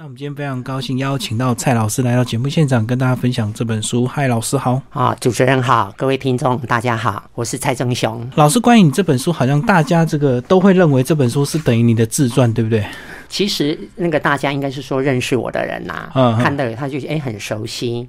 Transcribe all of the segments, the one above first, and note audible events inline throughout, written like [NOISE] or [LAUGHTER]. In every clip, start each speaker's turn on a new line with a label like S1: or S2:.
S1: 那我们今天非常高兴邀请到蔡老师来到节目现场，跟大家分享这本书。嗨，老师好！
S2: 啊，主持人好，各位听众大家好，我是蔡正雄
S1: 老师。关于你这本书，好像大家这个都会认为这本书是等于你的自传，对不对？
S2: 其实那个大家应该是说认识我的人呐，嗯，看到他就哎很熟悉。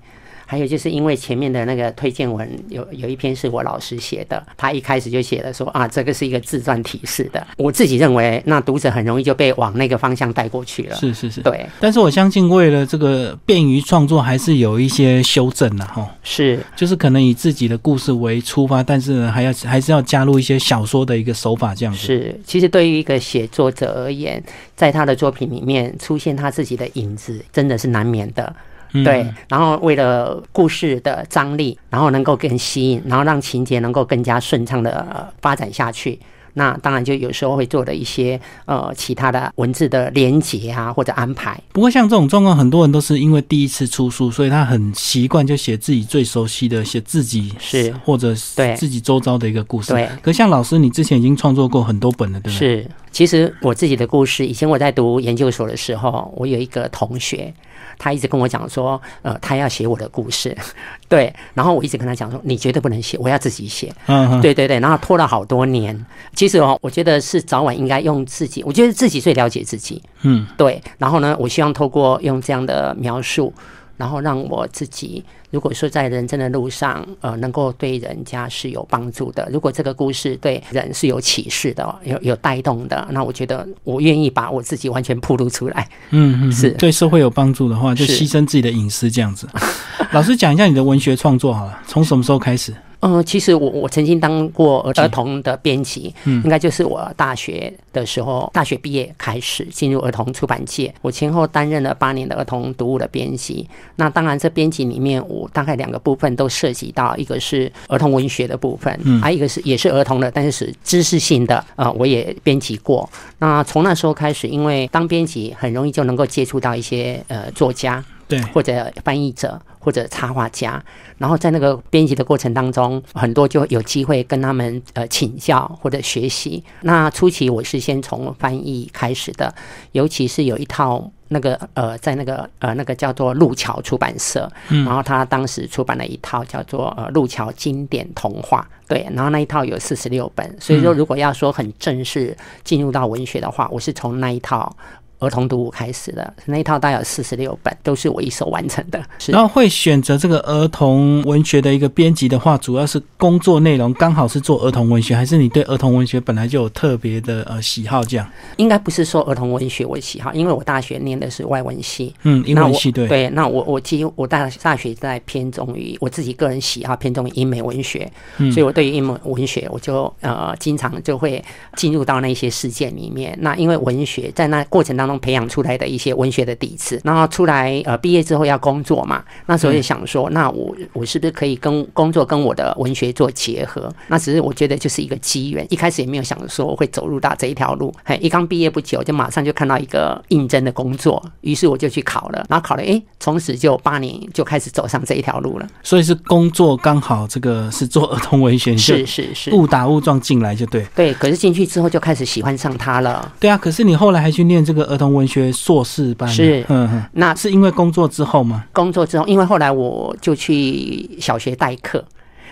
S2: 还有就是因为前面的那个推荐文有有一篇是我老师写的，他一开始就写了说啊，这个是一个自传体式的。我自己认为，那读者很容易就被往那个方向带过去了。
S1: 是 [LAUGHS] 是是，
S2: 对。
S1: 但是我相信，为了这个便于创作，还是有一些修正的哈。
S2: 是，
S1: 就是可能以自己的故事为出发，但是呢，还要还是要加入一些小说的一个手法这样子。
S2: 是，其实对于一个写作者而言，在他的作品里面出现他自己的影子，真的是难免的。对，然后为了故事的张力，然后能够更吸引，然后让情节能够更加顺畅的发展下去，那当然就有时候会做的一些呃其他的文字的连结啊或者安排。
S1: 不过像这种状况，很多人都是因为第一次出书，所以他很习惯就写自己最熟悉的，写自己
S2: 是
S1: 或者
S2: 对
S1: 自己周遭的一个故事。
S2: 对，
S1: 可像老师，你之前已经创作过很多本了，对不
S2: 对？是，其实我自己的故事，以前我在读研究所的时候，我有一个同学。他一直跟我讲说，呃，他要写我的故事，[LAUGHS] 对。然后我一直跟他讲说，你绝对不能写，我要自己写。嗯，对对对。然后拖了好多年。其实哦，我觉得是早晚应该用自己，我觉得自己最了解自己。嗯，对。然后呢，我希望透过用这样的描述。然后让我自己，如果说在人生的路上，呃，能够对人家是有帮助的，如果这个故事对人是有启示的，有有带动的，那我觉得我愿意把我自己完全铺露出来。嗯嗯，是
S1: 对社会有帮助的话，就牺牲自己的隐私这样子。老师讲一下你的文学创作好了，从什么时候开始？
S2: 嗯，其实我我曾经当过儿童的编辑，嗯，应该就是我大学的时候，大学毕业开始进入儿童出版界，我前后担任了八年的儿童读物的编辑。那当然，这编辑里面我大概两个部分都涉及到，一个是儿童文学的部分，嗯，还有一个是也是儿童的，但是是知识性的，呃，我也编辑过。那从那时候开始，因为当编辑很容易就能够接触到一些呃作家。
S1: 对，
S2: 或者翻译者，或者插画家，然后在那个编辑的过程当中，很多就有机会跟他们呃请教或者学习。那初期我是先从翻译开始的，尤其是有一套那个呃，在那个呃那个叫做路桥出版社，嗯然后他当时出版了一套叫做呃路桥经典童话，对，然后那一套有四十六本，所以说如果要说很正式进入到文学的话，我是从那一套。儿童读物开始的那一套大概有四十六本，都是我一手完成的。
S1: 然后会选择这个儿童文学的一个编辑的话，主要是工作内容刚好是做儿童文学，还是你对儿童文学本来就有特别的呃喜好？这样
S2: 应该不是说儿童文学我喜好，因为我大学念的是外文系，
S1: 嗯，英文系对
S2: 对。那我我几乎我大大学在偏重于我自己个人喜好偏重于英美文学，所以我对于英美文学我就呃经常就会进入到那些事件里面。那因为文学在那过程当中。培养出来的一些文学的底子，然后出来呃毕业之后要工作嘛，那时候就想说，那我我是不是可以跟工作跟我的文学做结合？那只是我觉得就是一个机缘，一开始也没有想说我会走入到这一条路。嘿，一刚毕业不久，就马上就看到一个应征的工作，于是我就去考了，然后考了，哎，从此就八年就开始走上这一条路了。
S1: 所以是工作刚好这个是做儿童文学，
S2: 是是是，
S1: 误打误撞进来就对。
S2: 对，可是进去之后就开始喜欢上他了。
S1: 对啊，可是你后来还去念这个儿童文学硕士班，
S2: 是，嗯，那
S1: 是因为工作之后吗？
S2: 工作之后，因为后来我就去小学代课，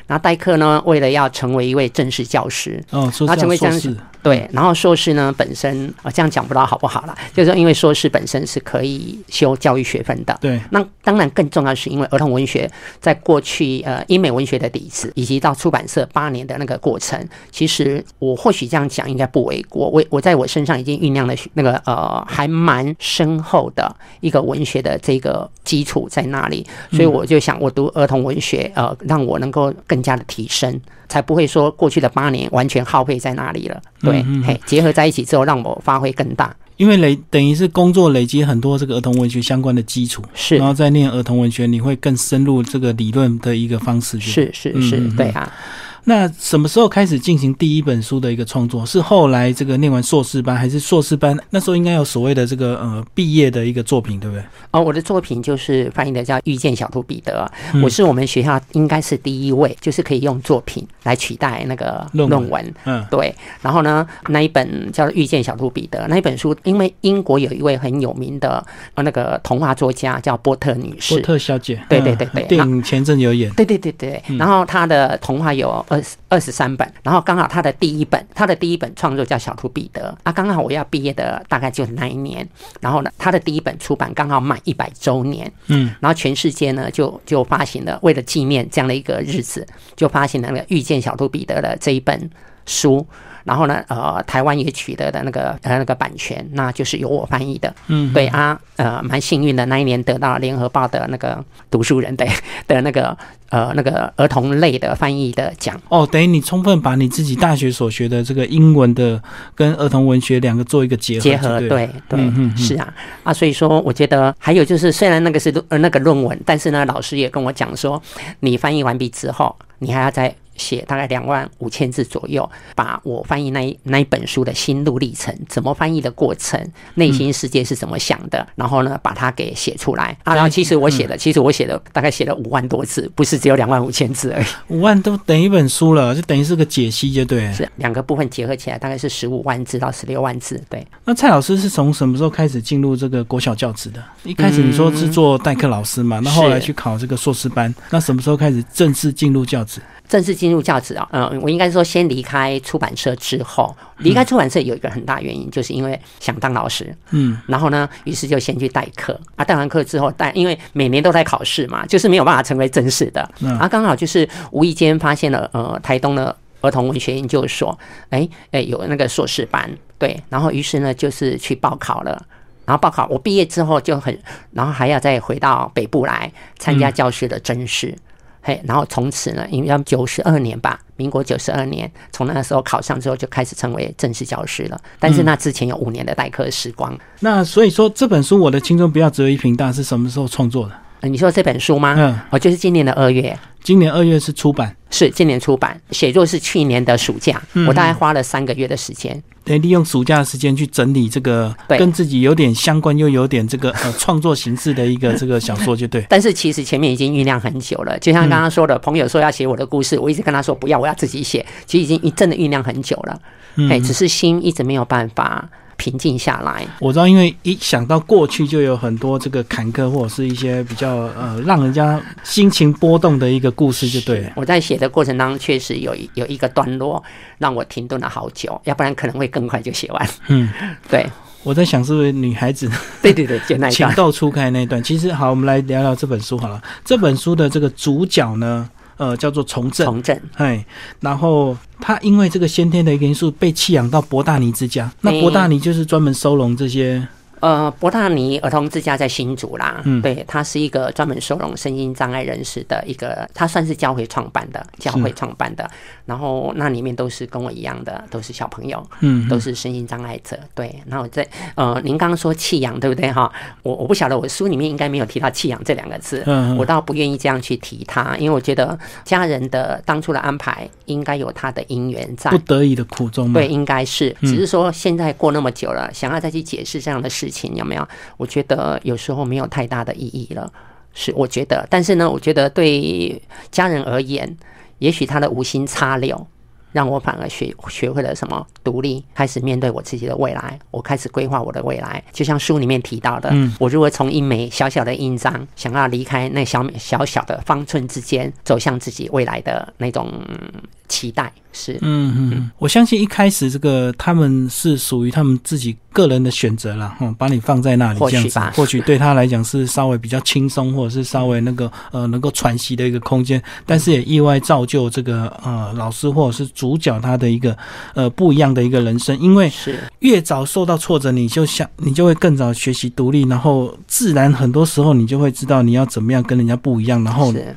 S2: 然后代课呢，为了要成为一位正式教师，
S1: 哦，他成为正式。
S2: 对，然后硕士呢本身啊，这样讲不知道好不好啦。就是说，因为硕士本身是可以修教育学分的。
S1: 对，
S2: 那当然更重要是因为儿童文学在过去呃英美文学的底子，以及到出版社八年的那个过程，其实我或许这样讲应该不为过。我我在我身上已经酝酿了那个呃还蛮深厚的一个文学的这个基础在那里，所以我就想我读儿童文学呃，让我能够更加的提升。才不会说过去的八年完全耗费在那里了。对，嘿，结合在一起之后，让我发挥更大。
S1: 因为累等于是工作累积很多这个儿童文学相关的基础，
S2: 是，
S1: 然后再念儿童文学，你会更深入这个理论的一个方式去。
S2: 是是是，对啊。
S1: 那什么时候开始进行第一本书的一个创作？是后来这个念完硕士班，还是硕士班那时候应该有所谓的这个呃毕业的一个作品，对不对？
S2: 哦，我的作品就是翻译的叫《遇见小兔彼得》，
S1: 嗯。
S2: 我是我们学校应该是第一位，就是可以用作品来取代那个
S1: 论文。
S2: 论文。
S1: 嗯。
S2: 对，然后呢，那一本叫做《遇见小兔彼得》那一本书，因为英国有一位很有名的呃那个童话作家叫波特女士。
S1: 波，特小姐，
S2: 对对
S1: 嗯
S2: 对。对
S1: 电影前阵有演，
S2: 对对对对，
S1: 嗯。
S2: 然后她的童话有二十二十三本，然后刚好他的第一本，他的第一本创作叫《小兔彼得》啊，刚好我要毕业的大概就是那一年，然后呢，他的第一本出版刚好满一百周年，
S1: 嗯，
S2: 然后全世界呢就就发行了，为了纪念这样的一个日子，就发行了那个《遇见小兔彼得》的这一本书。然后呢，呃，台湾也取得的那个呃那个版权，那就是由我翻译的。
S1: 嗯，
S2: 对啊，呃，蛮幸运的，那一年得到联合报的那个读书人的 [LAUGHS] 的那个呃那个儿童类的翻译的奖。
S1: 哦，等于你充分把你自己大学所学的这个英文的跟儿童文学两个做一个结合，
S2: 结合，
S1: 对，
S2: 对是啊啊，所以说我觉得还有就是，虽然那个是论呃那个论文，但是呢，老师也跟我讲说，你翻译完毕之后，你还要再写大概两万五千字左右，把我翻译那一那一本书的心路历程，怎么翻译的过程，内心世界是怎么想的，然后呢，把它给写出来啊。然后其实我写的，其实我写的大概写了五万多字，不是只有两万五千字而已，
S1: 五万都等于一本书了，就等于是个解析，就对。
S2: 是两个部分结合起来，大概是十五万字到十六万字，对。
S1: 那蔡老师是从什么时候开始进入这个国小教职的？一开始你说是做代课老师嘛，那后来去考这个硕士班，那什么时候开始正式进入教职？
S2: 正式进入教职啊，嗯，我应该说先离开出版社之后，离开出版社有一个很大原因，就是因为想当老师，
S1: 嗯，
S2: 然后呢，于是就先去代课。啊，代完课之后代，因为每年都在考试嘛，就是没有办法成为正式的，
S1: 嗯。
S2: 啊，刚好就是无意间发现了呃台东的儿童文学研究所，哎哎有那个硕士班，对，然后于是呢就是去报考了。然后报考，我毕业之后就很，然后还要再回到北部来参加教师的甄试，嘿，然后从此呢，因为九十二年吧，民国九十二年，从那个时候考上之后就开始成为正式教师了。但是那之前有五年的代课时光。
S1: 那所以说这本书《我的青春不要只有一瓶大》是什么时候创作的？
S2: 呃你说这本书吗？
S1: 嗯，
S2: 哦，就是今年的二月，
S1: 今年二月是出版，
S2: 是今年出版，写作是去年的暑假，我大概花了三个月的时间。
S1: 得利用暑假的时间去整理这个
S2: 对
S1: 跟自己有点相关又有点这个呃 [LAUGHS] 创作形式的一个这个小说，就对。[LAUGHS]
S2: 但是其实前面已经酝酿很久了，就像刚刚说的，朋友说要写我的故事，我一直跟他说不要，我要自己写。其实已经真的酝酿很久了，哎、
S1: 嗯，
S2: 只是心一直没有办法平静下来。
S1: 我知道，因为一想到过去就有很多这个坎坷或者是一些比较呃让人家心情波动的一个故事，就对了。
S2: 我在写的过程当中，确实有一有一个段落让我停顿了好久，要不然可能会更快就写完。
S1: 嗯，
S2: 对，
S1: 我在想是不是女孩子
S2: 对对对，就那一段。
S1: 情窦初开那一段。其实好，我们来聊聊这本书好了。这本书的这个主角呢，呃，叫做重振，
S2: 重振，
S1: 哎，然后他因为这个先天的一个因素被弃养到博大尼之家，那
S2: 哎
S1: 博大尼就是专门收容这些，
S2: 呃，博大尼儿童之家在新竹啦，
S1: 嗯。
S2: 对，它是一个专门收容身心障碍人士的一个，它算是教会创办的，教会创办的，然后那里面都是跟我一样的，都是小朋友，
S1: 嗯，
S2: 都是身心障碍者，对。然后我在呃，您刚刚说弃养，对不对？哈？我我不晓得，我书里面应该没有提到弃养这两个字，
S1: 嗯嗯。
S2: 我倒不愿意这样去提它，因为我觉得家人的当初的安排应该有他的因缘在。
S1: 不，得已的苦衷。
S2: 对，应该是，
S1: 嗯
S2: 只是说现在过那么久了，想要再去解释这样的事情，有没有？我觉得有时候没有太大的意义了。是，我觉得，但是呢，我觉得对家人而言，也许他的无心插柳，让我反而学学会了什么独立，开始面对我自己的未来，我开始规划我的未来。就像书里面提到的，
S1: 嗯
S2: 我如果从一枚小小的印章，想要离开那小小小的方寸之间，走向自己未来的那种嗯期待，是。
S1: 嗯嗯嗯，我相信一开始这个他们是属于他们自己个人的选择了，嗯，把你放在那里这样子
S2: 或许，
S1: 或许对他来讲是稍微比较轻松，或者是稍微那个呃能够喘息的一个空间，但是也意外造就这个呃老师或者是主角他的一个呃不一样的一个人生，因为
S2: 是，
S1: 越早受到挫折，你就想你就会更早学习独立，然后自然很多时候你就会知道你要怎么样跟人家不一样，然后
S2: 是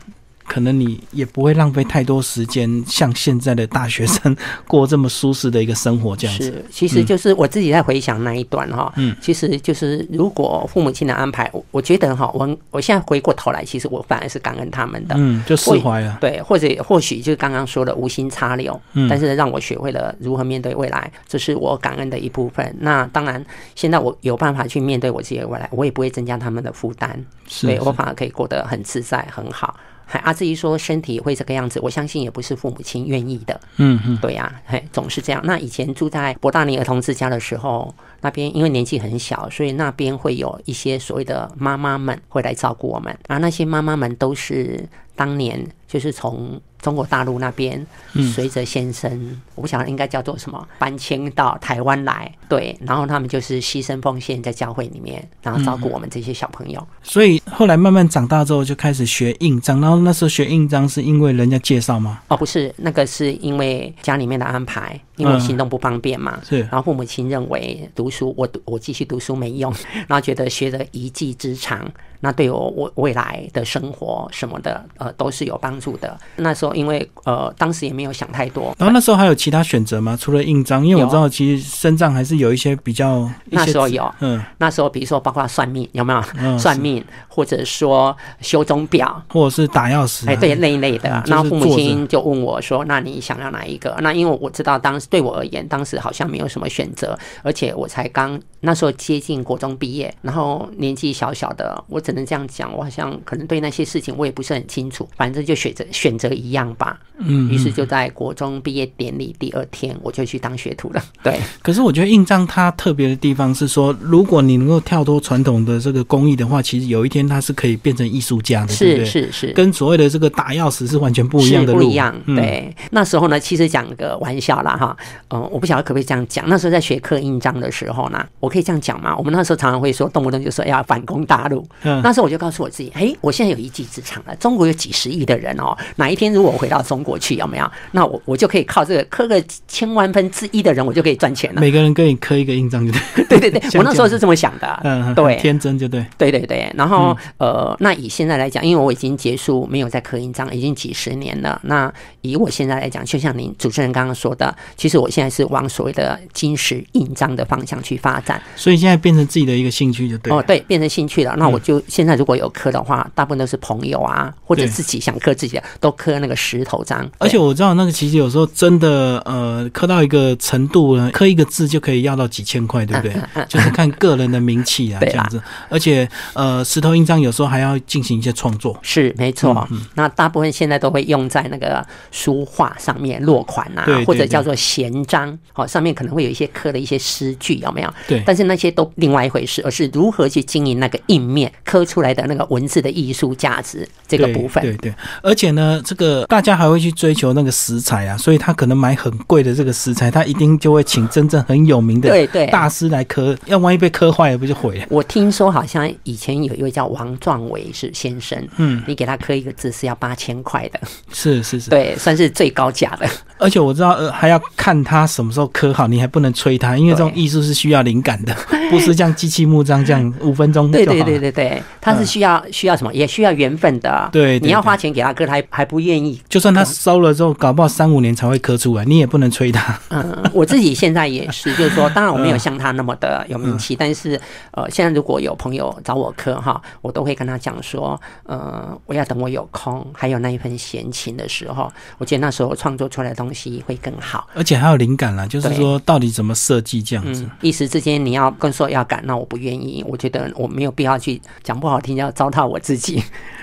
S1: 可能你也不会浪费太多时间，像现在的大学生 [LAUGHS] 过这么舒适的一个生活这样子。
S2: 是，其实就是我自己在回想那一段哈，
S1: 嗯
S2: 其实就是如果父母亲的安排，我我觉得哈，我我现在回过头来，其实我反而是感恩他们的。
S1: 嗯，就释怀了。
S2: 对，或者或许就是刚刚说的无心插柳，
S1: 嗯
S2: 但是让我学会了如何面对未来，这是我感恩的一部分。那当然，现在我有办法去面对我自己的未来，我也不会增加他们的负担，
S1: 是是
S2: 对我反而可以过得很自在、很好。还啊，至于说身体会这个样子，我相信也不是父母亲愿意的。
S1: 嗯嗯，
S2: 对呀、嘿，总是这样。那以前住在博大尼儿童之家的时候，那边因为年纪很小，所以那边会有一些所谓的妈妈们会来照顾我们，而那些妈妈们都是当年就是从中国大陆那边随着先生，我不晓得应该叫做什么，搬迁到台湾来，对，然后他们就是牺牲奉献在教会里面，然后照顾我们这些小朋友。
S1: 所以后来慢慢长大之后就开始学印章，然后那时候学印章是因为人家介绍吗？
S2: 哦，不是，那个是因为家里面的安排，因为我行动不方便嘛，
S1: 是
S2: 然后父母亲认为读书，我读我继续读书没用，[LAUGHS] 然后觉得学了一技之长，那对我我未来的生活什么的，呃，都是有帮助的。那时候因为呃，当时也没有想太多，
S1: 然后那时候还有其他选择吗？除了印章，因为我知道其实身障还是有一些比较些
S2: 那时候有，
S1: 嗯
S2: 那时候比如说包括算命有没有？[LAUGHS]
S1: 嗯
S2: 算命或者说修钟表，
S1: 或者是打钥匙、啊，
S2: 哎，对那一类的
S1: 嗯，
S2: 那父母亲就问我说：“那你想要哪一个？”那因为我知道当时对我而言，当时好像没有什么选择，而且我才刚那时候接近国中毕业，然后年纪小小的，我只能这样讲，我好像可能对那些事情我也不是很清楚，反正就选择选择一样吧。
S1: 嗯，
S2: 于是就在国中毕业典礼第二天，我就去当学徒了。对，
S1: 可是我觉得印章它特别的地方是说，如果你能够跳脱传统的这个工艺的话，其实有一天它是可以变成艺术家的，对不
S2: 是
S1: 对？
S2: 是是。
S1: 跟所谓的这个打钥匙是完全不一样的路，
S2: 不一样。
S1: 嗯、
S2: 对，那时候呢，其实讲个玩笑啦，哈，嗯、我不晓得可不可以这样讲。那时候在学刻印章的时候呢，我可以这样讲吗？我们那时候常常会说，动不动就说要反攻大陆。
S1: 嗯
S2: 那时候我就告诉我自己，哎，我现在有一技之长了。中国有几十亿的人哦，哪一天如果我回到中国去，有没有？那我我就可以靠这个刻个千万分之一的人，我就可以赚钱了。
S1: 每个人给你刻一个印章，就对，
S2: 对 [LAUGHS] 对对，[LAUGHS] 我那时候是这么想的。
S1: 嗯，
S2: 对
S1: 天真就对，
S2: 对对对，然后、呃，那以现在来讲，因为我已经结束没有在刻印章，已经几十年了。那以我现在来讲，就像您主持人刚刚说的，其实我现在是往所谓的金石印章的方向去发展。
S1: 所以现在变成自己的一个兴趣就对了。
S2: 哦，对，变成兴趣了。那我就现在如果有刻的话，大部分都是朋友啊，或者自己想刻自己的，都刻那个石头章。
S1: 而且我知道那个其实有时候真的呃刻到一个程度呢，刻一个字就可以要到几千块，对不对？就是看个人的名气啊，[LAUGHS] 这样子。而且呃石头印章有时候还要进行一些创作，
S2: 是没错，
S1: 嗯
S2: 那大部分现在都会用在那个书画上面落款啊，
S1: 对对
S2: 或者叫做闲章，哦，上面可能会有一些刻的一些诗句，有没有？
S1: 对。
S2: 但是那些都另外一回事，而是如何去经营那个印面刻出来的那个文字的艺术价值这个部分。
S1: 对对，而且呢，这个大家还会去追求那个食材啊，所以他可能买很贵的这个食材，他一定就会请真正很有名的
S2: 对对
S1: 大师来刻，要万一被刻坏了，不就毁了？
S2: 我听说好像以前有一位叫王壮伟是先生，
S1: 嗯，
S2: 你给他刻一个字是要八千块的，
S1: 是是是，
S2: 对，算是最高价的。
S1: 而且我知道，呃，还要看他什么时候刻好，你还不能催他，因为这种艺术是需要灵感的，不是像机器木章这样 [LAUGHS] 五分钟就好了。
S2: 对对对对对，他是需要、需要什么？也需要缘分的。
S1: 对
S2: 你要花钱给他割，他还还不愿意。
S1: 就算他收了之后，搞不好三五年才会刻出来，你也不能催他。
S2: 嗯，我自己现在也是，[LAUGHS] 就是说，当然我没有
S1: 嗯
S2: 像他那么的有名气，但是呃，现在如果有朋友找我磕哈，我都会跟他讲说，呃，我要等我有空，还有那一份闲情的时候，我觉得那时候创作出来的东西会更好。
S1: 而且还有灵感啦，就是说到底怎么设计这样子。
S2: 嗯，一时之间你要跟说要赶，那我不愿意。我觉得我没有必要去讲不好听，要糟蹋我自己。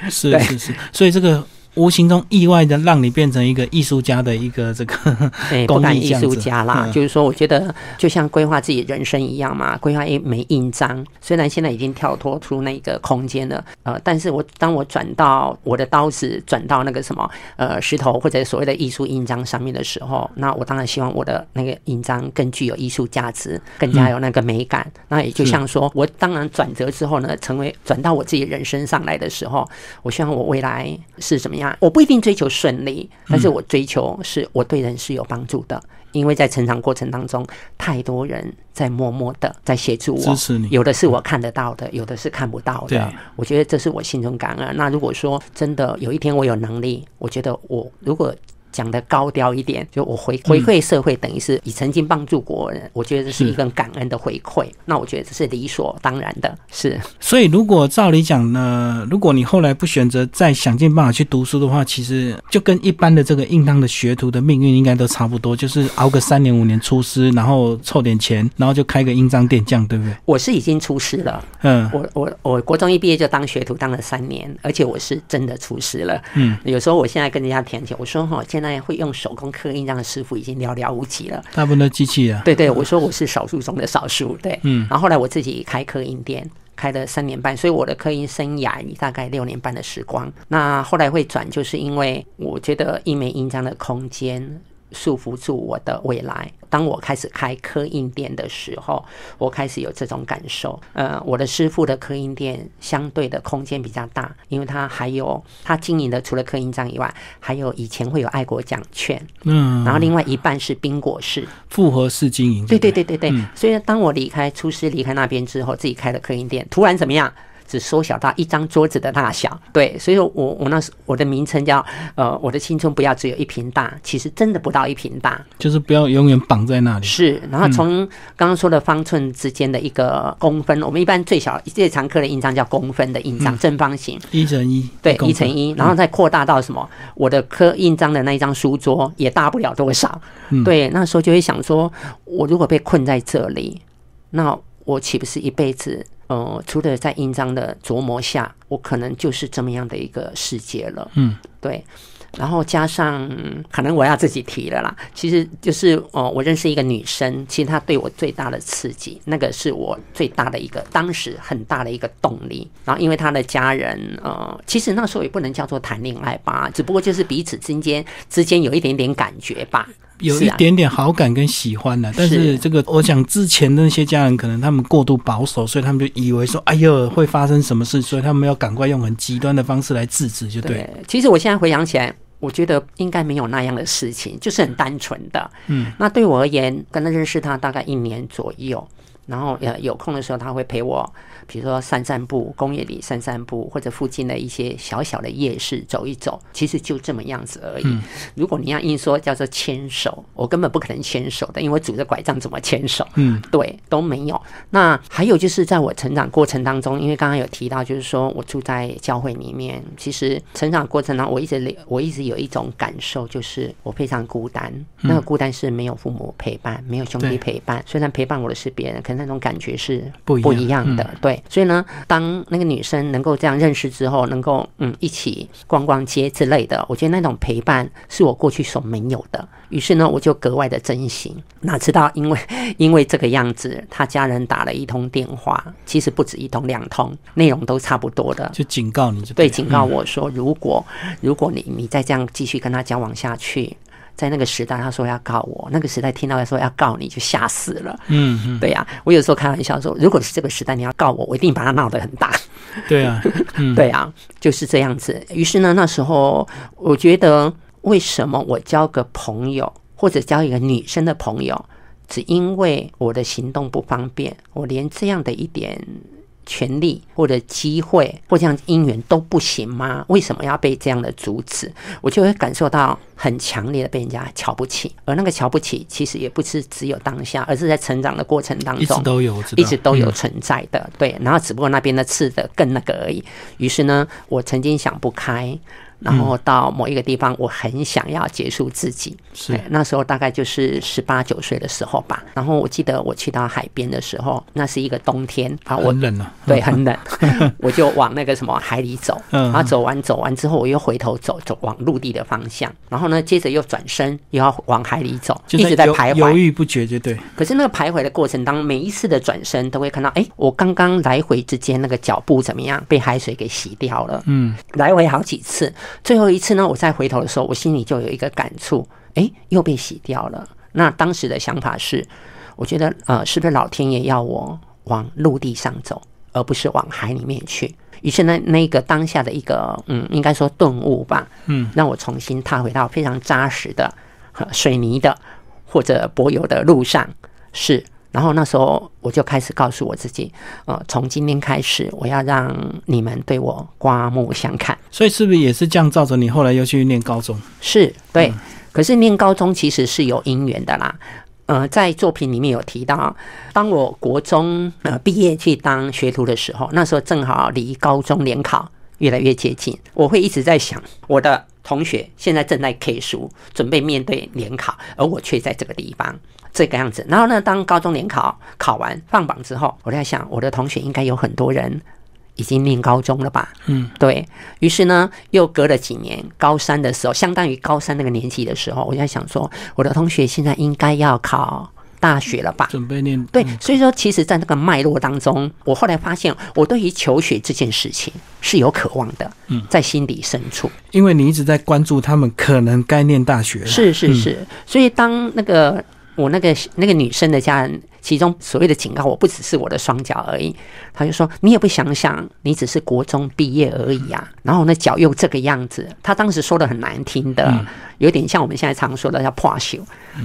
S1: 是是是，所以这个无形中意外的让你变成一个艺术家的一个这个 [LAUGHS]
S2: 不敢艺术家啦，
S1: 嗯
S2: 就是说，我觉得就像规划自己人生一样嘛，规划一枚印章。虽然现在已经跳脱出那个空间了，呃，但是我当我转到我的刀子转到那个什么呃石头或者所谓的艺术印章上面的时候，那我当然希望我的那个印章更具有艺术价值，更加有那个美感。那也就像说，我当然转折之后呢，成为转到我自己人生上来的时候，我希望我未来是怎么样样？我不一定追求顺利，但是我追求是我对人是有帮助的。因为在成长过程当中，太多人在默默的在协助我，
S1: 支持你
S2: 有的是我看得到的，有的是看不到的。我觉得这是我心中感恩。那如果说真的有一天我有能力，我觉得我如果讲的高调一点，就我回回馈社会，等于是你曾经帮助过人，我觉得这是一个感恩的回馈。那我觉得这是理所当然的，是
S1: 所以，如果照理讲呢，如果你后来不选择再想尽办法去读书的话，其实就跟一般的这个应当的学徒的命运应该都差不多，就是熬个三年五年出师，然后凑点钱，然后就开个印章店，这样对不对？
S2: 我是已经出师了。
S1: 嗯，
S2: 我我我国中一毕业就当学徒，当了三年，而且我是真的出师了。
S1: 嗯，
S2: 有时候我现在跟人家谈起，我说哈，现在会用手工刻印章的师傅已经寥寥无几了。
S1: 大部分都机器啊。
S2: 对对，我说我是少数中的少数。对，
S1: 嗯
S2: 然后后来我自己开刻印店。开了三年半，所以我的刻印生涯大概六年半的时光。那后来会转，就是因为我觉得一枚印章的空间束缚住我的未来。当我开始开刻印店的时候，我开始有这种感受。呃，我的师傅的刻印店相对的空间比较大，因为他还有他经营的除了刻印章以外，还有以前会有爱国奖券，
S1: 嗯，
S2: 然后另外一半是冰果式。
S1: 复合式经营。
S2: 对对
S1: 对
S2: 对对，所以当我离开出师离开那边之后，自己开了刻印店，突然怎么样？只缩小到一张桌子的大小，对，所以我我那时我的名称叫呃，我的青春不要只有一瓶大，其实真的不到一瓶大，
S1: 就是不要永远绑在那里。
S2: 是。然后从刚刚说的方寸之间的一个公分，我们一般最小最常刻的印章叫公分的印章，正方形，
S1: 一乘一，
S2: 对，一乘一，然后再扩大到什么？我的刻印章的那一张书桌也大不了多少。对，那时候就会想说，我如果被困在这里，那我岂不是一辈子？呃，除了在印章的琢磨下，我可能就是这么样的一个世界了。
S1: 嗯，
S2: 对。然后加上，可能我要自己提了啦。其实就是，呃，我认识一个女生，其实她对我最大的刺激，那个是我最大的一个，当时很大的一个动力。然后因为她的家人，呃，其实那时候也不能叫做谈恋爱吧，只不过就是彼此之间之间有一点点感觉吧。
S1: 有一点点好感跟喜欢的，但是
S2: 是
S1: 这个，我想之前的那些家人可能他们过度保守，所以他们就以为说，哎呦会发生什么事，所以他们要赶快用很极端的方式来制止，就对。
S2: 对，其实我现在回想起来，我觉得应该没有那样的事情，就是很单纯的。
S1: 嗯，
S2: 那对我而言，跟他认识他大概一年左右，然后呃有空的时候他会陪我，比如说散散步，公园里散散步，或者附近的一些小小的夜市走一走，其实就这么样子而已。如果你要硬说叫做牵手，我根本不可能牵手的，因为我拄着拐杖怎么牵手？
S1: 嗯，
S2: 对，都没有。那还有就是在我成长过程当中，因为刚刚有提到，就是说我住在教会里面，其实成长过程当中，我一直我一直有一种感受，就是我非常孤单。那个孤单是没有父母陪伴，没有兄弟陪伴，虽然陪伴我的是别人，可是那种感觉是
S1: 不一样
S2: 不一样的。对，所以呢，当那个女生能够这样认识之后，能够嗯一起逛逛街之类的，我觉得那种陪伴是我过去所没有的。于是呢，我就格外的珍惜。哪知道因为 [LAUGHS] 因为这个样子，他家人打了一通电话，其实不止一通两通，内容都差不多的。
S1: 就警告你就
S2: 对，
S1: 了
S2: 警告我说，如果如果你你再这样继续跟他交往下去，在那个时代，他说要告我，那个时代听到他说要告你就吓死了。
S1: 嗯嗯，
S2: 对呀、我有时候开玩笑说，如果是这个时代你要告我，我一定把它闹得很大。
S1: 对啊，[LAUGHS] 嗯，
S2: 对啊，就是这样子。于是呢，那时候我觉得，为什么我交个朋友，或者交一个女生的朋友，只因为我的行动不方便，我连这样的一点权利或者机会或这样姻缘都不行吗？为什么要被这样的阻止？我就会感受到很强烈的被人家瞧不起，而那个瞧不起其实也不是只有当下，而是在成长的过程当
S1: 一直
S2: 中。
S1: 都有，
S2: 一直都有
S1: 嗯
S2: 存在的，对。然后只不过那边的刺的更那个而已。于是呢，我曾经想不开，然后到某一个地方，我很想要结束自己。
S1: 是。
S2: 对那时候大概就是十八九岁的时候吧。然后我记得我去到海边的时候，那是一个冬天啊，我
S1: 很冷啊，
S2: 对，很冷，[LAUGHS] 我就往那个什么海里走，[LAUGHS]
S1: 嗯。
S2: 然后走完走完之后，我又回头走，走往陆地的方向，然后呢，接着又转身，又要往海里走，
S1: 就
S2: 一直在徘徊。
S1: 犹豫不决，就对，
S2: 可是那个徘徊的过程当中，每一次的转身都会看到，哎，我刚刚来回之间那个脚步怎么样，被海水给洗掉了。
S1: 嗯，
S2: 来回好几次，最后一次呢，我再回头的时候，我心里就有一个感触，哎，又被洗掉了。那当时的想法是，我觉得呃，是不是老天爷要我往陆地上走，而不是往海里面去？于是呢，那个当下的一个嗯，应该说顿悟吧，
S1: 嗯，
S2: 让我重新踏回到非常扎实的呃水泥的或者柏油的路上。是，然后那时候我就开始告诉我自己，呃，从今天开始，我要让你们对我刮目相看。
S1: 所以是不是也是这样照着你后来又去念高中？
S2: 是对，可是念高中其实是有因缘的啦。呃，在作品里面有提到，当我国中呃毕业去当学徒的时候，那时候正好离高中联考越来越接近，我会一直在想，我的同学现在正在 K 书，准备面对联考，而我却在这个地方这个样子。然后呢，当高中联考考完放榜之后，我在想，我的同学应该有很多人已经念高中了吧？
S1: 嗯，
S2: 对于是呢，又隔了几年，高三的时候，相当于高三那个年纪的时候，我就在想说，我的同学现在应该要考大学了吧？
S1: 准备念
S2: 对，所以说，其实，在那个脉络当中，我后来发现，我对于求学这件事情是有渴望的，
S1: 嗯，
S2: 在心底深处。
S1: 因为你一直在关注他们可能该念大学了，
S2: 是是是，所以当那个我那个那个女生的家人，其中所谓的警告我，不只是我的双脚而已，他就说你也不想想，你只是国中毕业而已啊，然后那脚又这个样子，他当时说的很难听的，有点像我们现在常说的叫破朽，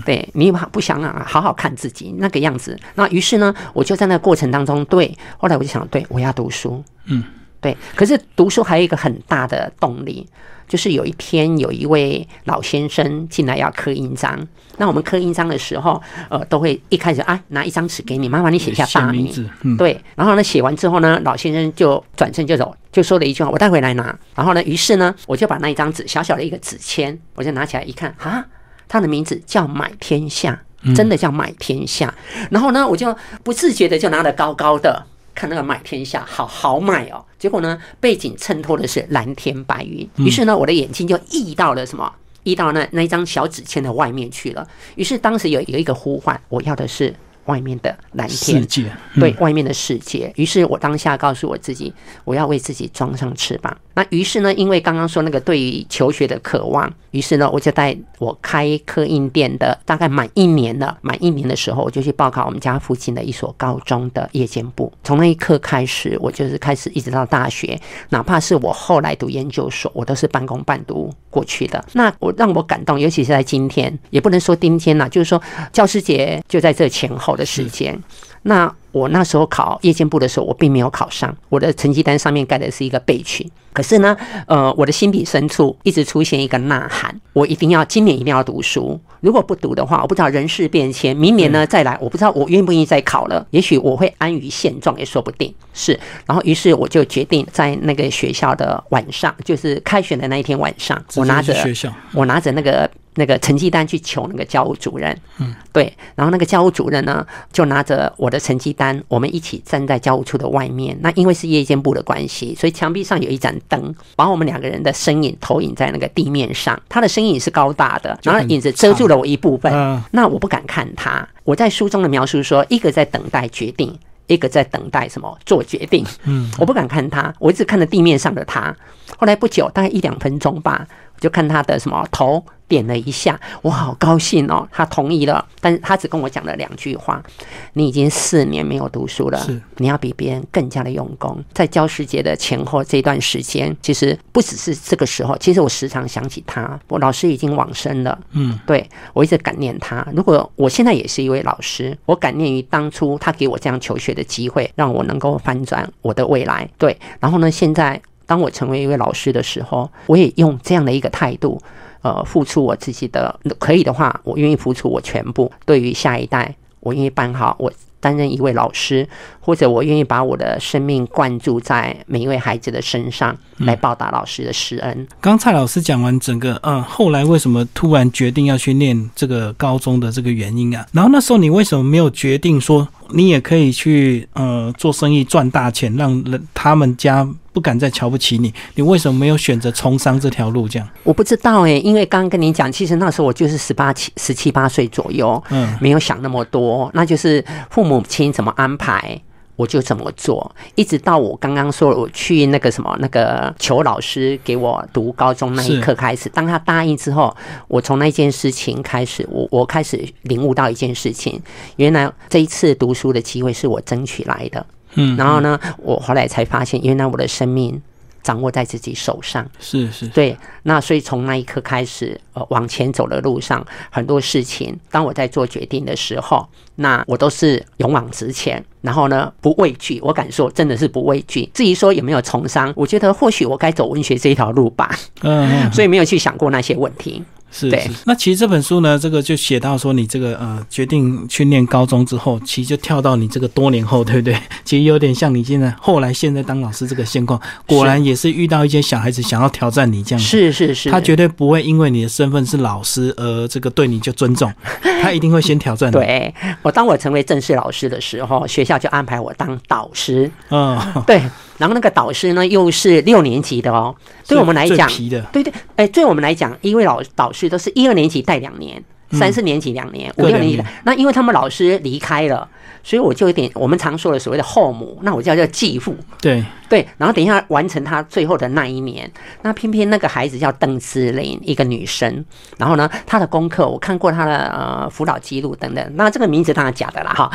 S2: 对你也不想啊好好看自己那个样子，那于是呢，我就在那个过程当中，对，后来我就想，对我要读书，
S1: 嗯。
S2: 对，可是读书还有一个很大的动力，就是有一天有一位老先生进来要刻印章。那我们刻印章的时候，呃，都会一开始啊拿一张纸给你，麻烦你写下大名。
S1: 字，嗯，
S2: 对，然后呢写完之后呢，老先生就转身就走，就说了一句话：“我带回来拿。”然后呢，于是呢，我就把那一张纸小小的一个纸签，我就拿起来一看，啊，他的名字叫买天下，真的叫买天下。然后呢，我就不自觉的就拿得高高的。看那个满天下，好好买哦。结果呢，背景衬托的是蓝天白云。于是呢，我的眼睛就溢到了什么？溢到那那一张小纸签的外面去了。于是当时有有一个呼唤，我要的是外面的蓝天
S1: 世界，
S2: 对外面的世界。于是我当下告诉我自己，我要为自己装上翅膀。那于是呢，因为刚刚说那个对于求学的渴望，于是呢，我就在我开刻印店的大概满一年了，满一年的时候，我就去报考我们家附近的一所高中的夜间部。从那一刻开始，我就是开始一直到大学，哪怕是我后来读研究所，我都是半工半读过去的。那我让我感动，尤其是在今天，也不能说今天呐，就是说教师节就在这前后的时间。那我那时候考夜间部的时候，我并没有考上，我的成绩单上面盖的是一个备群。可是呢，呃，我的心底深处一直出现一个呐喊：我一定要今年一定要读书。如果不读的话，我不知道人事变迁，明年呢再来，我不知道我愿不愿意再考了。也许我会安于现状，也说不定。是，然后于是我就决定在那个学校的晚上，就是开学的那一天晚上，我拿着
S1: 学校，
S2: 我拿着那个。那个成绩单去求那个教务主任，
S1: 嗯，
S2: 对，然后那个教务主任呢，就拿着我的成绩单，我们一起站在教务处的外面。那因为是夜间部的关系，所以墙壁上有一盏灯，把我们两个人的身影投影在那个地面上。他的身影是高大的，然后影子遮住了我一部分。那我不敢看他。我在书中的描述说，一个在等待决定，一个在等待什么做决定。
S1: 嗯，
S2: 我不敢看他，我一直看着地面上的他。后来不久，大概一两分钟吧，就看他的什么头。点了一下，我好高兴哦，他同意了，但是他只跟我讲了两句话：你已经四年没有读书了，你要比别人更加的用功。在教师节的前后这段时间，其实不只是这个时候，其实我时常想起他。我老师已经往生了，
S1: 嗯，
S2: 对我一直感念他。如果我现在也是一位老师，我感念于当初他给我这样求学的机会，让我能够翻转我的未来。对，然后呢，现在当我成为一位老师的时候，我也用这样的一个态度。呃，付出我自己的，可以的话，我愿意付出我全部。对于下一代，我愿意办好，我担任一位老师，或者我愿意把我的生命灌注在每一位孩子的身上，来报答老师的师恩。
S1: 刚蔡老师讲完整个，嗯，后来为什么突然决定要去念这个高中的这个原因啊？然后那时候你为什么没有决定说，你也可以去呃做生意赚大钱，让人他们家？不敢再瞧不起你，你为什么没有选择从商这条路？这样
S2: 我不知道哎，因为刚刚跟你讲，其实那时候我就是十八七、十七八岁左右，
S1: 嗯，
S2: 没有想那么多，那就是父母亲怎么安排，我就怎么做。一直到我刚刚说我去那个什么那个求老师给我读高中那一刻开始，当他答应之后，我从那件事情开始，我我开始领悟到一件事情，原来这一次读书的机会是我争取来的。
S1: 嗯，
S2: 然后呢，我后来才发现，原来我的生命掌握在自己手上。
S1: 是是，
S2: 对，那所以从那一刻开始，呃，往前走的路上，很多事情，当我在做决定的时候，那我都是勇往直前，然后呢，不畏惧。我敢说，真的是不畏惧。至于说有没有从商，我觉得或许我该走文学这一条路吧，
S1: 嗯嗯，[LAUGHS]
S2: 所以没有去想过那些问题。对
S1: 是是。那其实这本书呢，这个就写到说，你这个呃决定去念高中之后，其实就跳到你这个多年后，对不对？[LAUGHS] 其实有点像你现在后来现在当老师这个现况，果然也是遇到一些小孩子想要挑战你这样子。
S2: 是是是，
S1: 他绝对不会因为你的身份是老师而这个对你就尊重，[LAUGHS] 他一定会先挑战你。
S2: 对我，当我成为正式老师的时候，学校就安排我当导师。
S1: 嗯，
S2: 对，然后那个导师呢，又是六年级的哦。对我们来讲对对，哎，对我们来讲，一位老导师都是一二年级带两年，三四年级两年，五六年级的。那因为他们老师离开了，所以我就有点我们常说的所谓的后母，那我叫叫继父。
S1: 对，
S2: 对，然后等一下完成他最后的那一年，那偏偏那个孩子叫邓姿玲，一个女生。然后呢，她的功课我看过她的呃辅导记录等等，那这个名字当然假的啦哈。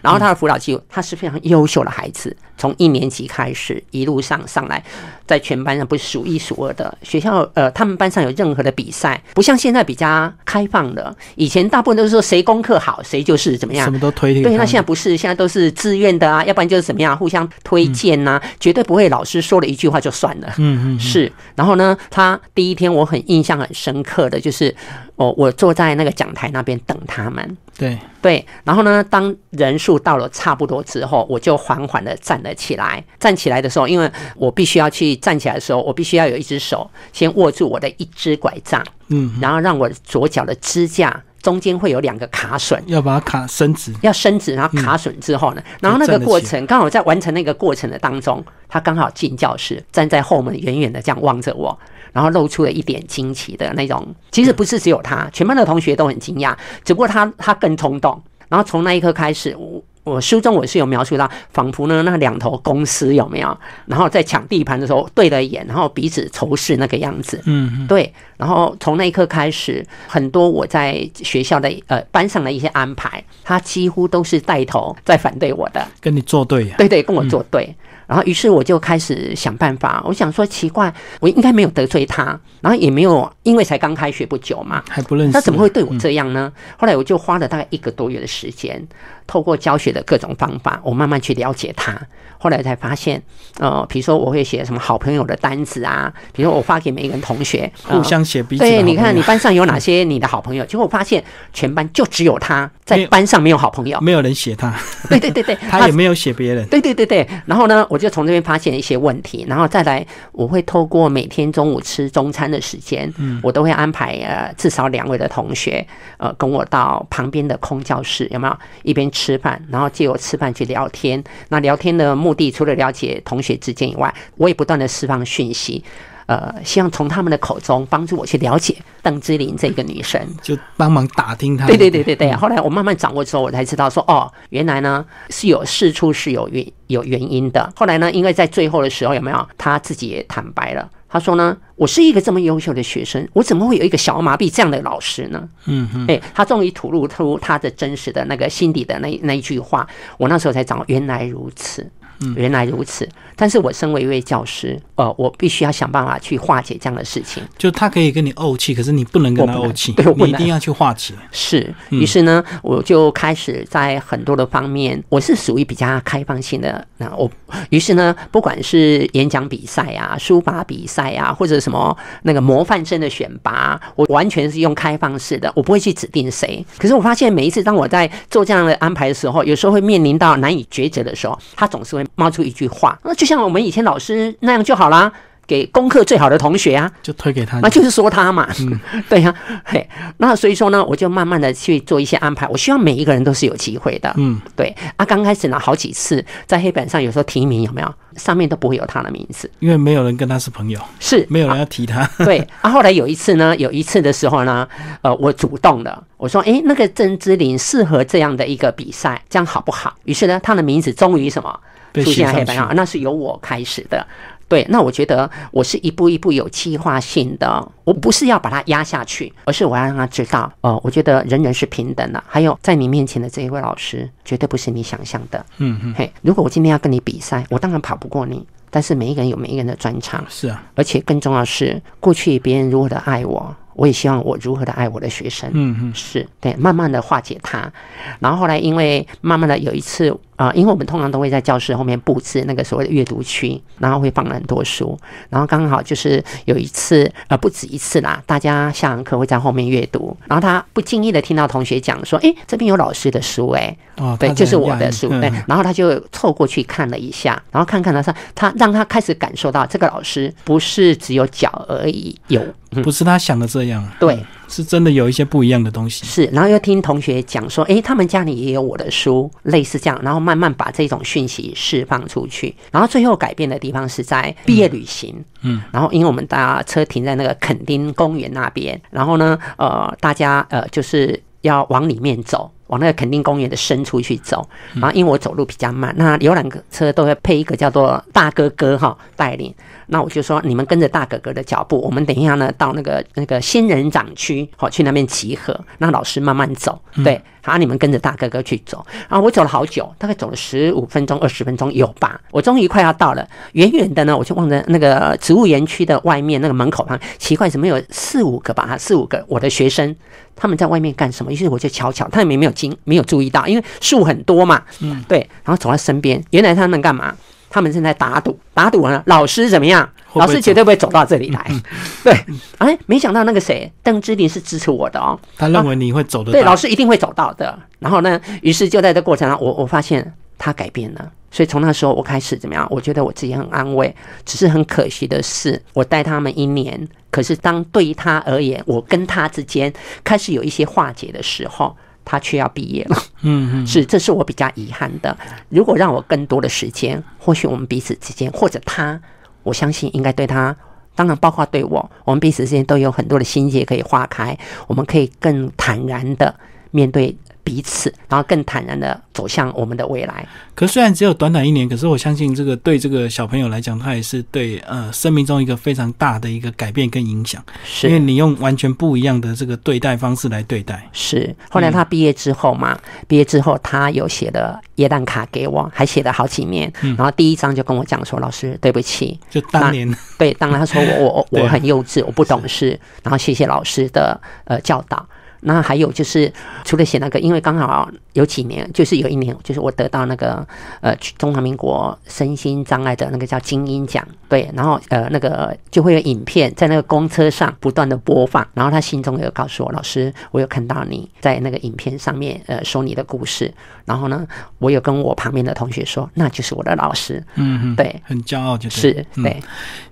S2: 然后她的辅导记录，她是非常优秀的孩子，从一年级开始一路上上来，在全班上不是数一数二的。学校呃，他们班上有任何的比赛，不像现在比较开放的，以前大部分都是说谁功课好谁就是怎么样
S1: 什。么都推
S2: 对，那现在不是，现在都是自愿的啊，要不然就是怎么样，互相推荐呐、绝对不会老师说了一句话就算了。
S1: 嗯嗯，
S2: 是，然后呢，他第一天我很印象很深刻的就是，哦，我坐在那个讲台那边等他们。
S1: 对，
S2: 对，然后呢，当人数到了差不多之后，我就缓缓的站了起来。站起来的时候，因为我必须要去站起来的时候，我必须要有一只手先握住我的一只拐杖，
S1: 嗯，
S2: 然后让我左脚的支架中间会有两个卡榫，
S1: 要把它卡伸直，
S2: 要伸直，然后卡榫之后呢，然后那个过程刚好在完成那个过程的当中，他刚好进教室，站在后门远远的这样望着我，然后露出了一点惊奇的那种。其实不是只有他，全班的同学都很惊讶，只不过他他更冲动。然后从那一刻开始，我我书中我是有描述到，仿佛呢那两头公司有没有，然后在抢地盘的时候对了眼，然后彼此仇视那个样子。
S1: 嗯嗯，
S2: 对，然后从那一刻开始，很多我在学校的呃班上的一些安排，他几乎都是带头在反对我的，
S1: 跟你作对呀，
S2: 对对，跟我作对。然后于是我就开始想办法，我想说奇怪，我应该没有得罪他，然后也没有，因为才刚开学不久嘛，
S1: 还不认识，
S2: 他怎么会对我这样呢？后来我就花了大概一个多月的时间，透过教学的各种方法，我慢慢去了解他。后来才发现，呃，比如说我会写什么好朋友的单子啊，比如说我发给每一个人同学，呃 [LAUGHS]
S1: 互相写彼此
S2: 对，你看你班上有哪些你的好朋友？[LAUGHS] 结果我发现全班就只有他在班上没有好朋友。
S1: 没有人写他，
S2: 对对对对，[LAUGHS]
S1: 他也没有写别人，
S2: 对对对对，然后呢，我就从这边发现一些问题，然后再来，我会透过每天中午吃中餐的时间，嗯，我都会安排呃至少两位的同学，呃，跟我到旁边的空教室，有没有一边吃饭，然后借由吃饭去聊天。那聊天的目的，除了了解同学之间以外，我也不断的释放讯息。呃，希望从他们的口中帮助我去了解邓之琳这个女生。
S1: 就帮忙打听她。
S2: 对对对对对。后来我慢慢掌握之后，我才知道说，哦，原来呢是有事出是有原有原因的。后来呢，因为在最后的时候，有没有他自己也坦白了，他说呢，我是一个这么优秀的学生，我怎么会有一个小儿麻痹这样的老师呢？
S1: 嗯嗯，
S2: 哎，他终于吐露出他的真实的那个心底的那那一句话，我那时候才知道原来如此。原来如此，但是我身为一位教师，呃，我必须要想办法去化解这样的事情。
S1: 就他可以跟你怄气，可是你不能跟他怄气
S2: 对我，
S1: 一定要去化解。
S2: 是，于是呢，我就开始在很多的方面，我是属于比较开放性的。那我，于是呢，不管是演讲比赛啊、书法比赛啊，或者什么那个模范生的选拔，我完全是用开放式的，我不会去指定谁。可是我发现每一次当我在做这样的安排的时候，有时候会面临到难以抉择的时候，他总是会冒出一句话，那就像我们以前老师那样就好啦。给功课最好的同学啊，
S1: 就推给他。
S2: 那就是说他嘛，嗯 [LAUGHS] 对呀、嘿，那所以说呢，我就慢慢的去做一些安排。我希望每一个人都是有机会的，
S1: 嗯，
S2: 对啊。刚开始呢，好几次在黑板上有时候提名有没有，上面都不会有他的名字，
S1: 因为没有人跟他是朋友，
S2: 是
S1: 没有人要提他。
S2: 对啊。后来有一次呢，有一次的时候呢，呃，我主动的我说，诶，那个郑之琳适合这样的一个比赛，这样好不好？于是呢，他的名字终于什么
S1: 被
S2: 出现黑板上，那是由我开始的。对，那我觉得我是一步一步有计划性的，我不是要把它压下去，而是我要让他知道，哦，我觉得人人是平等的。还有在你面前的这一位老师，绝对不是你想象的。
S1: 嗯嗯，
S2: 嘿，如果我今天要跟你比赛，我当然跑不过你。但是每一个人有每一个人的专长，
S1: 是啊，
S2: 而且更重要的是，过去别人如何的爱我，我也希望我如何的爱我的学生。
S1: 嗯嗯，
S2: 是对，慢慢的化解它。然后后来因为慢慢的有一次。啊，因为我们通常都会在教室后面布置那个所谓的阅读区，然后会放很多书，然后刚好就是有一次，呃，不止一次啦，大家下完课会在后面阅读，然后他不经意的听到同学讲说，哎，这边有老师的书，哎，
S1: 哦，
S2: 对，就是我的书，
S1: 嗯。
S2: 对，然后他就凑过去看了一下，然后看看了他，他让他开始感受到这个老师不是只有脚而已，有，
S1: 不是他想的这样，
S2: 对，
S1: 是真的有一些不一样的东西。
S2: 是，然后又听同学讲说，诶，他们家里也有我的书，类似这样，然后慢慢把这种讯息释放出去，然后最后改变的地方是在毕业旅行，
S1: 嗯，
S2: 然后因为我们大家车停在那个垦丁公园那边，然后呢，呃，大家呃就是要往里面走。往那个垦丁公园的深处去走，然后因为我走路比较慢，那游览车都会配一个叫做大哥哥哈带领，那我就说你们跟着大哥哥的脚步，我们等一下呢到那个那个仙人掌区，好去那边集合，那老师慢慢走，对，好你们跟着大哥哥去走，然后我走了好久，大概走了十五分钟、二十分钟有吧，我终于快要到了，远远的呢我就望着那个植物园区的外面那个门口旁，奇怪怎么有四五个吧，四五个我的学生。他们在外面干什么？于是我就悄悄，他们也没有经没有注意到，因为树很多嘛，嗯，对，然后走到身边，原来他们干嘛？他们正在打赌，打赌完了，老师怎么样？老师绝对不会走到这里来，[LAUGHS] 对，哎，没想到那个谁，邓芝林是支持我的哦，
S1: 他认为你会走得
S2: 对，老师一定会走到的。然后呢，于是就在这过程中，我我发现他改变了。所以从那时候我开始怎么样？我觉得我自己很安慰，只是很可惜的是，我带他们一年，可是当对于他而言，我跟他之间开始有一些化解的时候，他却要毕业了。
S1: 嗯嗯，
S2: 是，这是我比较遗憾的。如果让我更多的时间，或许我们彼此之间，或者他，我相信应该对他，当然包括对我，我们彼此之间都有很多的心结可以化开，我们可以更坦然的面对彼此，然后更坦然的走向我们的未来。
S1: 可虽然只有短短一年，可是我相信这个对这个小朋友来讲，他也是对呃生命中一个非常大的一个改变跟影响，是。因为你用完全不一样的这个对待方式来对待。
S2: 是，后来他毕业之后嘛，毕业之后他有写了耶诞卡给我，还写了好几面，然后第一张就跟我讲说：“老师，对不起，
S1: 就当年。
S2: 对，当然他说我我
S1: 啊
S2: 我 [LAUGHS] 很幼稚，我不懂事，然后谢谢老师的呃教导。那还有就是，除了写那个，因为刚好有几年，就是有一年，就是我得到那个呃中华民国身心障碍的那个叫精英奖，对，然后呃那个就会有影片在那个公车上不断的播放，然后他心中有告诉我，老师，我有看到你在那个影片上面呃说你的故事，然后呢，我有跟我旁边的同学说，那就是我的老师，
S1: 嗯嗯，
S2: 对，
S1: 很骄傲就对
S2: 是，
S1: 嗯
S2: 对，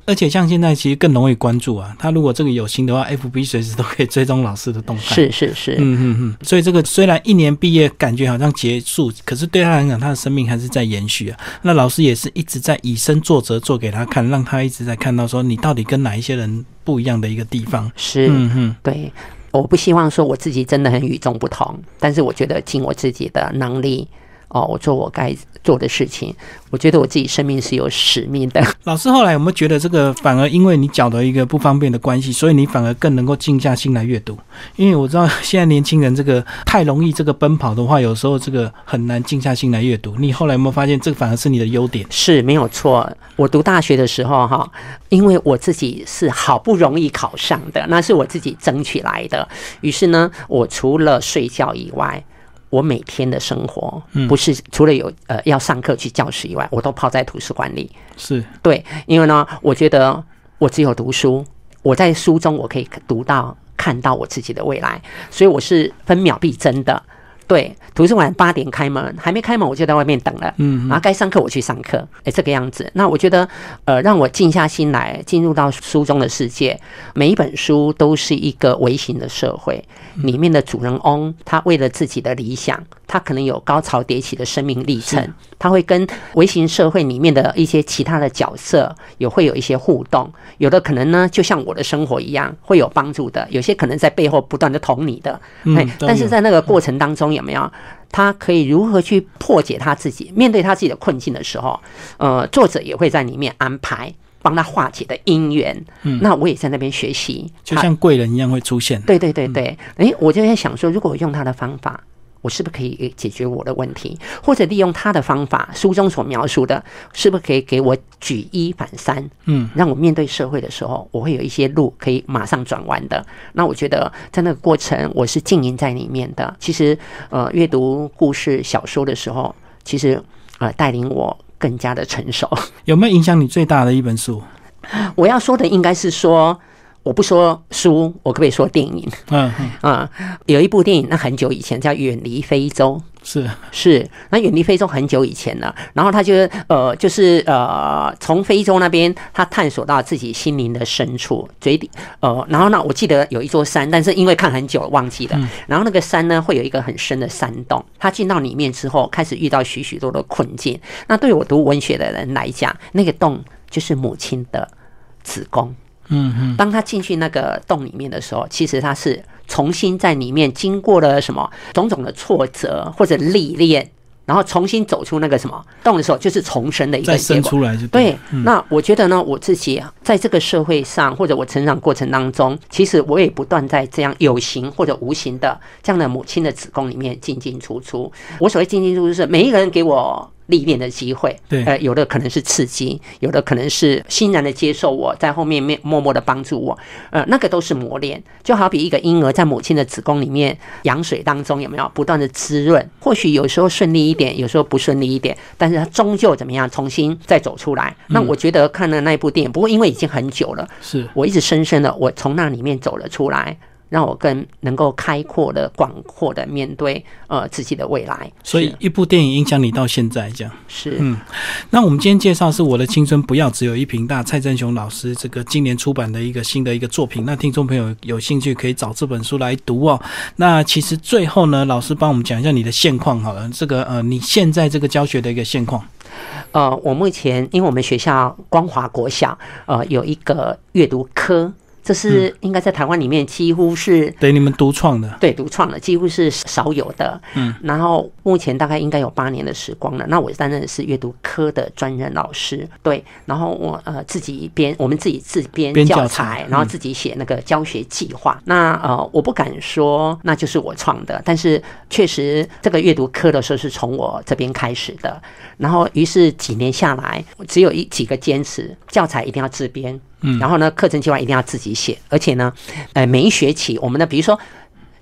S1: 而且像现在其实更容易关注啊，他如果这个有心的话，FB 随时都可以追踪老师的动态。
S2: 是是是是，
S1: 嗯嗯嗯，所以这个虽然一年毕业感觉好像结束，可是对他来讲，他的生命还是在延续啊。那老师也是一直在以身作则，做给他看，让他一直在看到说你到底跟哪一些人不一样的一个地方。
S2: 是。
S1: 嗯嗯，
S2: 对，我不希望说我自己真的很与众不同，但是我觉得尽我自己的能力，哦，我做我该做的事情，我觉得我自己生命是有使命的。[LAUGHS]
S1: 老师后来有没有觉得这个反而因为你脚的一个不方便的关系，所以你反而更能够静下心来阅读？因为我知道 [LAUGHS] 现在年轻人这个太容易这个奔跑的话，有时候这个很难静下心来阅读。你后来有没有发现这个反而是你的优点？
S2: 是没有错。我读大学的时候，哈，因为我自己是好不容易考上的，那是我自己争取来的。于是呢，我除了睡觉以外，我每天的生活不是除了有呃要上课去教室以外，我都泡在图书馆里。
S1: 是，
S2: 对，因为呢，我觉得我只有读书，我在书中我可以读到、看到我自己的未来，所以我是分秒必争的。对，图书馆八点开门，还没开门我就在外面等了。
S1: 嗯，
S2: 然后该上课我去上课，哎，这个样子。那我觉得，呃，让我静下心来，进入到书中的世界。每一本书都是一个微型的社会，里面的主人翁他为了自己的理想，他可能有高潮迭起的生命历程，他会跟微型社会里面的一些其他的角色有会有一些互动，有的可能呢，就像我的生活一样会有帮助的，有些可能在背后不断的捅你的，哎，
S1: 嗯
S2: 但是在那个过程当中有没有？他可以如何去破解他自己，面对他自己的困境的时候，呃，作者也会在里面安排。帮他化解的因缘。
S1: 嗯
S2: 那我也在那边学习，
S1: 就像贵人一样会出现。
S2: 对对对对，诶，我就在想说，如果我用他的方法，我是不是可以解决我的问题？或者利用他的方法，书中所描述的，是不是可以给我举一反三？
S1: 嗯，
S2: 让我面对社会的时候，我会有一些路可以马上转弯的。那我觉得在那个过程，我是浸淫在里面的。其实，呃，阅读故事小说的时候，其实呃带领我更加的成熟。
S1: 有没有影响你最大的一本书？[LAUGHS]
S2: 我要说的应该是说，我不说书，我可不可以说电影？
S1: 嗯嗯，
S2: 啊、有一部电影，那很久以前叫《远离非洲》。
S1: 是
S2: 是，那远离非洲很久以前了，然后他就呃，就是呃，从非洲那边他探索到自己心灵的深处，嘴底呃，然后呢，我记得有一座山，但是因为看很久忘记了，然后那个山呢会有一个很深的山洞，他进到里面之后，开始遇到许许多多的困境。那对我读文学的人来讲，那个洞就是母亲的子宫。
S1: 嗯嗯，
S2: 当他进去那个洞里面的时候，其实他是重新在里面经过了什么种种的挫折或者历练，然后重新走出那个什么洞的时候，就是重生的一
S1: 再
S2: 个结果。
S1: 生出来就
S2: 对，那我觉得呢，我自己啊在这个社会上或者我成长过程当中，其实我也不断在这样有形或者无形的这样的母亲的子宫里面进进出出。我所谓进进出出，是每一个人给我。历练的机会，
S1: 对
S2: 呃，有的可能是刺激，有的可能是欣然的接受我，在后面面默默的帮助我，呃，那个都是磨练。就好比一个婴儿在母亲的子宫里面羊水当中有没有不断的滋润？或许有时候顺利一点，有时候不顺利一点，但是它终究怎么样，重新再走出来。那我觉得看了那一部电影，不过因为已经很久了，
S1: 是
S2: 我一直深深的我从那里面走了出来。让我更能够开阔的、广阔的面对呃自己的未来，
S1: 所以一部电影影响你到现在这样。
S2: 是
S1: 嗯，那我们今天介绍是我的青春不要只有一瓶大，蔡振雄老师这个今年出版的一个新的一个作品。那听众朋友有兴趣可以找这本书来读哦。那其实最后呢，老师帮我们讲一下你的现况好了，这个呃你现在这个教学的一个现况。
S2: 呃，我目前因为我们学校光华国小呃有一个阅读科。这是应该在台湾里面几乎是
S1: 对你们独创的，
S2: 对独创的，几乎是少有的。
S1: 嗯，
S2: 然后目前大概应该有八年的时光了。那我担任的是阅读科的专任老师，对。然后我呃自己编，我们自己自编
S1: 编教
S2: 教
S1: 材嗯
S2: 然后自己写那个教学计划。那呃，我不敢说那就是我创的，但是确实这个阅读科的时候是从我这边开始的。然后于是几年下来，只有一几个坚持，教材一定要自编。
S1: 嗯
S2: 然后呢，课程计划一定要自己写，而且呢，呃，每一学期我们的，比如说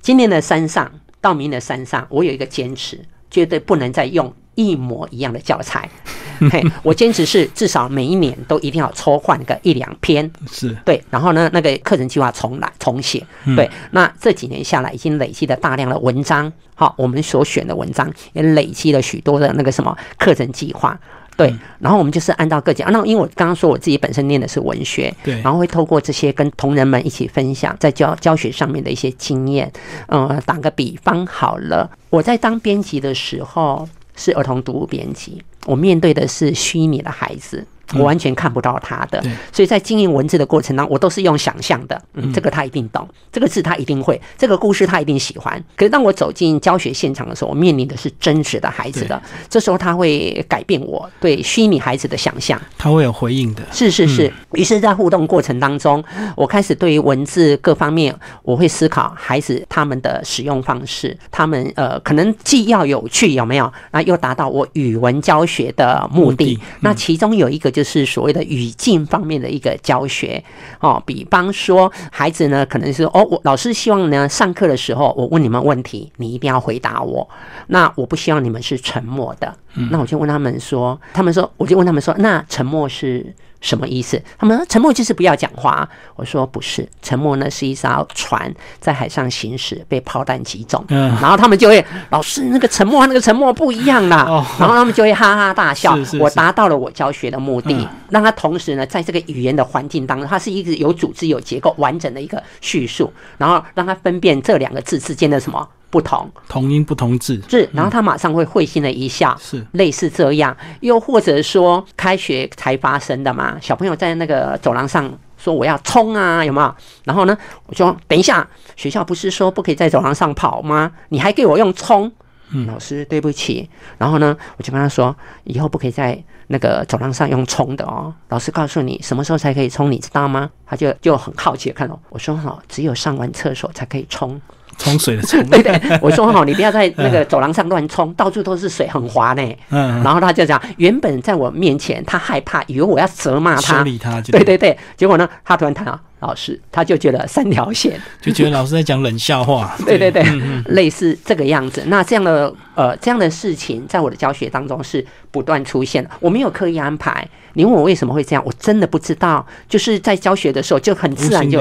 S2: 今年的山上到明年的山上，我有一个坚持，绝对不能再用一模一样的教材。[LAUGHS] 嘿，我坚持是至少每一年都一定要抽换个一两篇，
S1: 是
S2: 对，然后呢，那个课程计划重来重写，对。那这几年下来，已经累积了大量的文章，好，我们所选的文章也累积了许多的那个什么课程计划。对，然后我们就是按照各级，啊那因为我刚刚说我自己本身念的是文学，
S1: 对
S2: 然后会透过这些跟同仁们一起分享在教教学上面的一些经验。呃，打个比方好了，我在当编辑的时候是儿童读物编辑，我面对的是虚拟的孩子。我完全看不到他的，
S1: 对
S2: 所以在经营文字的过程当中，我都是用想象的。嗯，这个他一定懂，这个字他一定会，这个故事他一定喜欢。可是当我走进教学现场的时候，我面临的是真实的孩子的，这时候他会改变我对虚拟孩子的想象。
S1: 他会有回应的。
S2: 是是是，于是，在互动过程当中，我开始对于文字各方面，我会思考孩子他们的使用方式，他们呃，可能既要有趣，有没有？那又达到我语文教学的目的。
S1: 目的
S2: 那其中有一个就是所谓的语境方面的一个教学哦，比方说孩子呢，可能是哦，我老师希望呢，上课的时候我问你们问题，你一定要回答我。那我不希望你们是沉默的。那我就问他们说，他们说，我就问他们说，那沉默是什么意思？他们说沉默就是不要讲话。我说不是，沉默呢是一艘船在海上行驶，被炮弹击中。
S1: 嗯
S2: 然后他们就会，老师那个沉默和那个沉默不一样啦。
S1: 哦
S2: 然后他们就会哈哈大笑。
S1: 是是是
S2: 我达到了我教学的目的，
S1: 嗯
S2: 让他同时呢，在这个语言的环境当中，它是一个有组织、有结构、完整的一个叙述，然后让他分辨这两个字之间的什么不同。
S1: 同音不同字，
S2: 是，然后他马上会会心的一笑，
S1: 是
S2: 类似这样，又或者说开学才发生的嘛，小朋友在那个走廊上说我要冲啊，有没有？然后呢，我说等一下，学校不是说不可以在走廊上跑吗？你还给我用冲？嗯老师对不起。然后呢，我就跟他说，以后不可以在那个走廊上用冲的哦。老师告诉你什么时候才可以冲，你知道吗？他就就很好奇的看哦我说哈，只有上完厕所才可以冲。
S1: 冲水的冲，
S2: 对对，我说好，你不要在那个走廊上乱冲，到处都是水，很滑呢。嗯，然后他就讲，原本在我面前，他害怕，以为我要责骂他，
S1: 修理他，
S2: 对对对，结果呢，他突然谈啊。老师，他就觉得三条线，
S1: 就觉得老师在讲冷笑话。
S2: 对对对，类似这个样子。那这样的呃这样的事情，在我的教学当中是不断出现。我没有刻意安排。你问我为什么会这样，我真的不知道。就是在教学的时候就很自然就。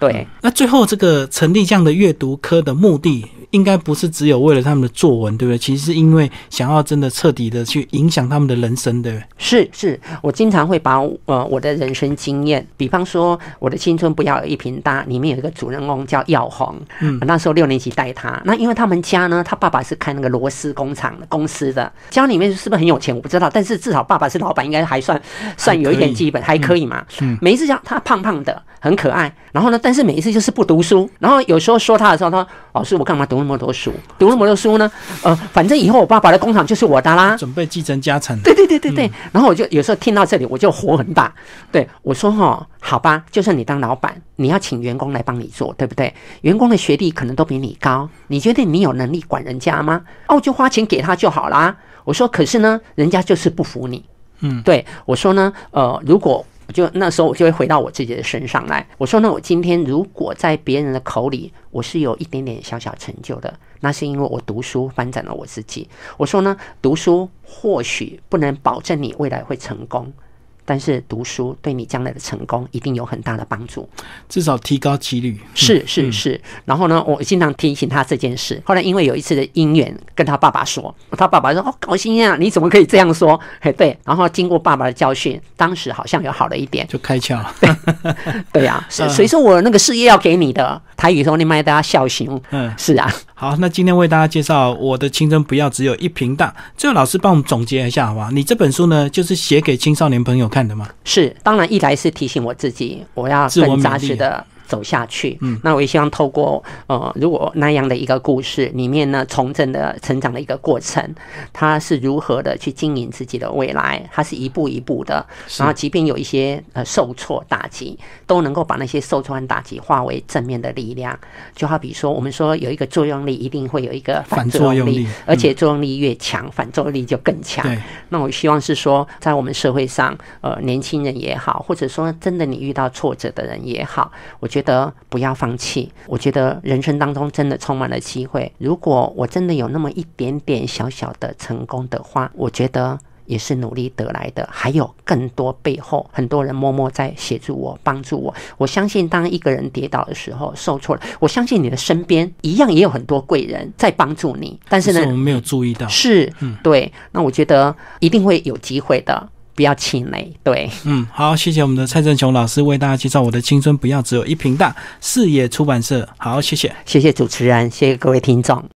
S2: 对。
S1: 那最后这个成立这样的阅读科的目的。应该不是只有为了他们的作文，对不对？其实是因为想要真的彻底的去影响他们的人生，对不对？
S2: 是是，我经常会把呃我的人生经验，比方说我的青春不要有一瓶大，里面有一个主人公叫耀红，嗯，那时候六年级带他，那因为他们家呢，他爸爸是开那个螺丝工厂的公司的，家里面是不是很有钱？我不知道，但是至少爸爸是老板，应该还算算有一点基本，还可以嘛。嗯，每一次讲他胖胖的，很可爱，然后呢，但是每一次就是不读书，然后有时候说他的时候，他说老师，我干嘛读？那么多书，读那么多书呢？呃，反正以后我爸爸的工厂就是我的啦，
S1: 准备继承家产。
S2: 对对对对对。然后我就有时候听到这里，我就火很大。对我说：“哈，好吧，就算你当老板，你要请员工来帮你做，对不对？员工的学历可能都比你高，你觉得你有能力管人家吗？哦，就花钱给他就好啦。我说：“可是呢，人家就是不服你。”嗯，对我说呢，呃，如果。就那时候，我就会回到我自己的身上来。我说呢，我今天如果在别人的口里，我是有一点点小小成就的，那是因为我读书翻展了我自己。我说呢，读书或许不能保证你未来会成功。但是读书对你将来的成功一定有很大的帮助，
S1: 至少提高几率。
S2: 是是是。然后呢，我经常提醒他这件事。后来因为有一次的因缘，跟他爸爸说，他爸爸说：“哦，高兴啊，你怎么可以这样说？”嘿，对。然后经过爸爸的教训，当时好像有好了一点，
S1: 就开窍了。
S2: 对呀，所以说我那个事业要给你的。台语说你卖大家笑醒。嗯，是啊。
S1: 好，那今天为大家介绍我的青春不要只有一瓶大。最后老师帮我们总结一下，好不好？你这本书呢，就是写给青少年朋友看的吗？
S2: 是，当然一来是提醒我自己，我要更扎实的。走下去，嗯，那我也希望透过呃，如果那样的一个故事里面呢，从政的成长的一个过程，他是如何的去经营自己的未来，他是一步一步的，然后即便有一些呃受挫打击，都能够把那些受挫和打击化为正面的力量。就好比说，我们说有一个作用力，一定会有一个反作用力，而且作用力越强，反作用力就更强。那我希望是说，在我们社会上，呃，年轻人也好，或者说真的你遇到挫折的人也好，我。觉得不要放弃。我觉得人生当中真的充满了机会。如果我真的有那么一点点小小的成功的话，我觉得也是努力得来的。还有更多背后很多人默默在协助我、帮助我。我相信，当一个人跌倒的时候、受挫了，我相信你的身边一样也有很多贵人在帮助你。但是呢，
S1: 我们没有注意到。
S2: 是，嗯，对。那我觉得一定会有机会的。不要气馁，对，
S1: 嗯，好，谢谢我们的蔡振雄老师为大家介绍《我的青春不要只有一瓶大》，视野出版社，好，谢谢，
S2: 谢谢主持人，谢谢各位听众。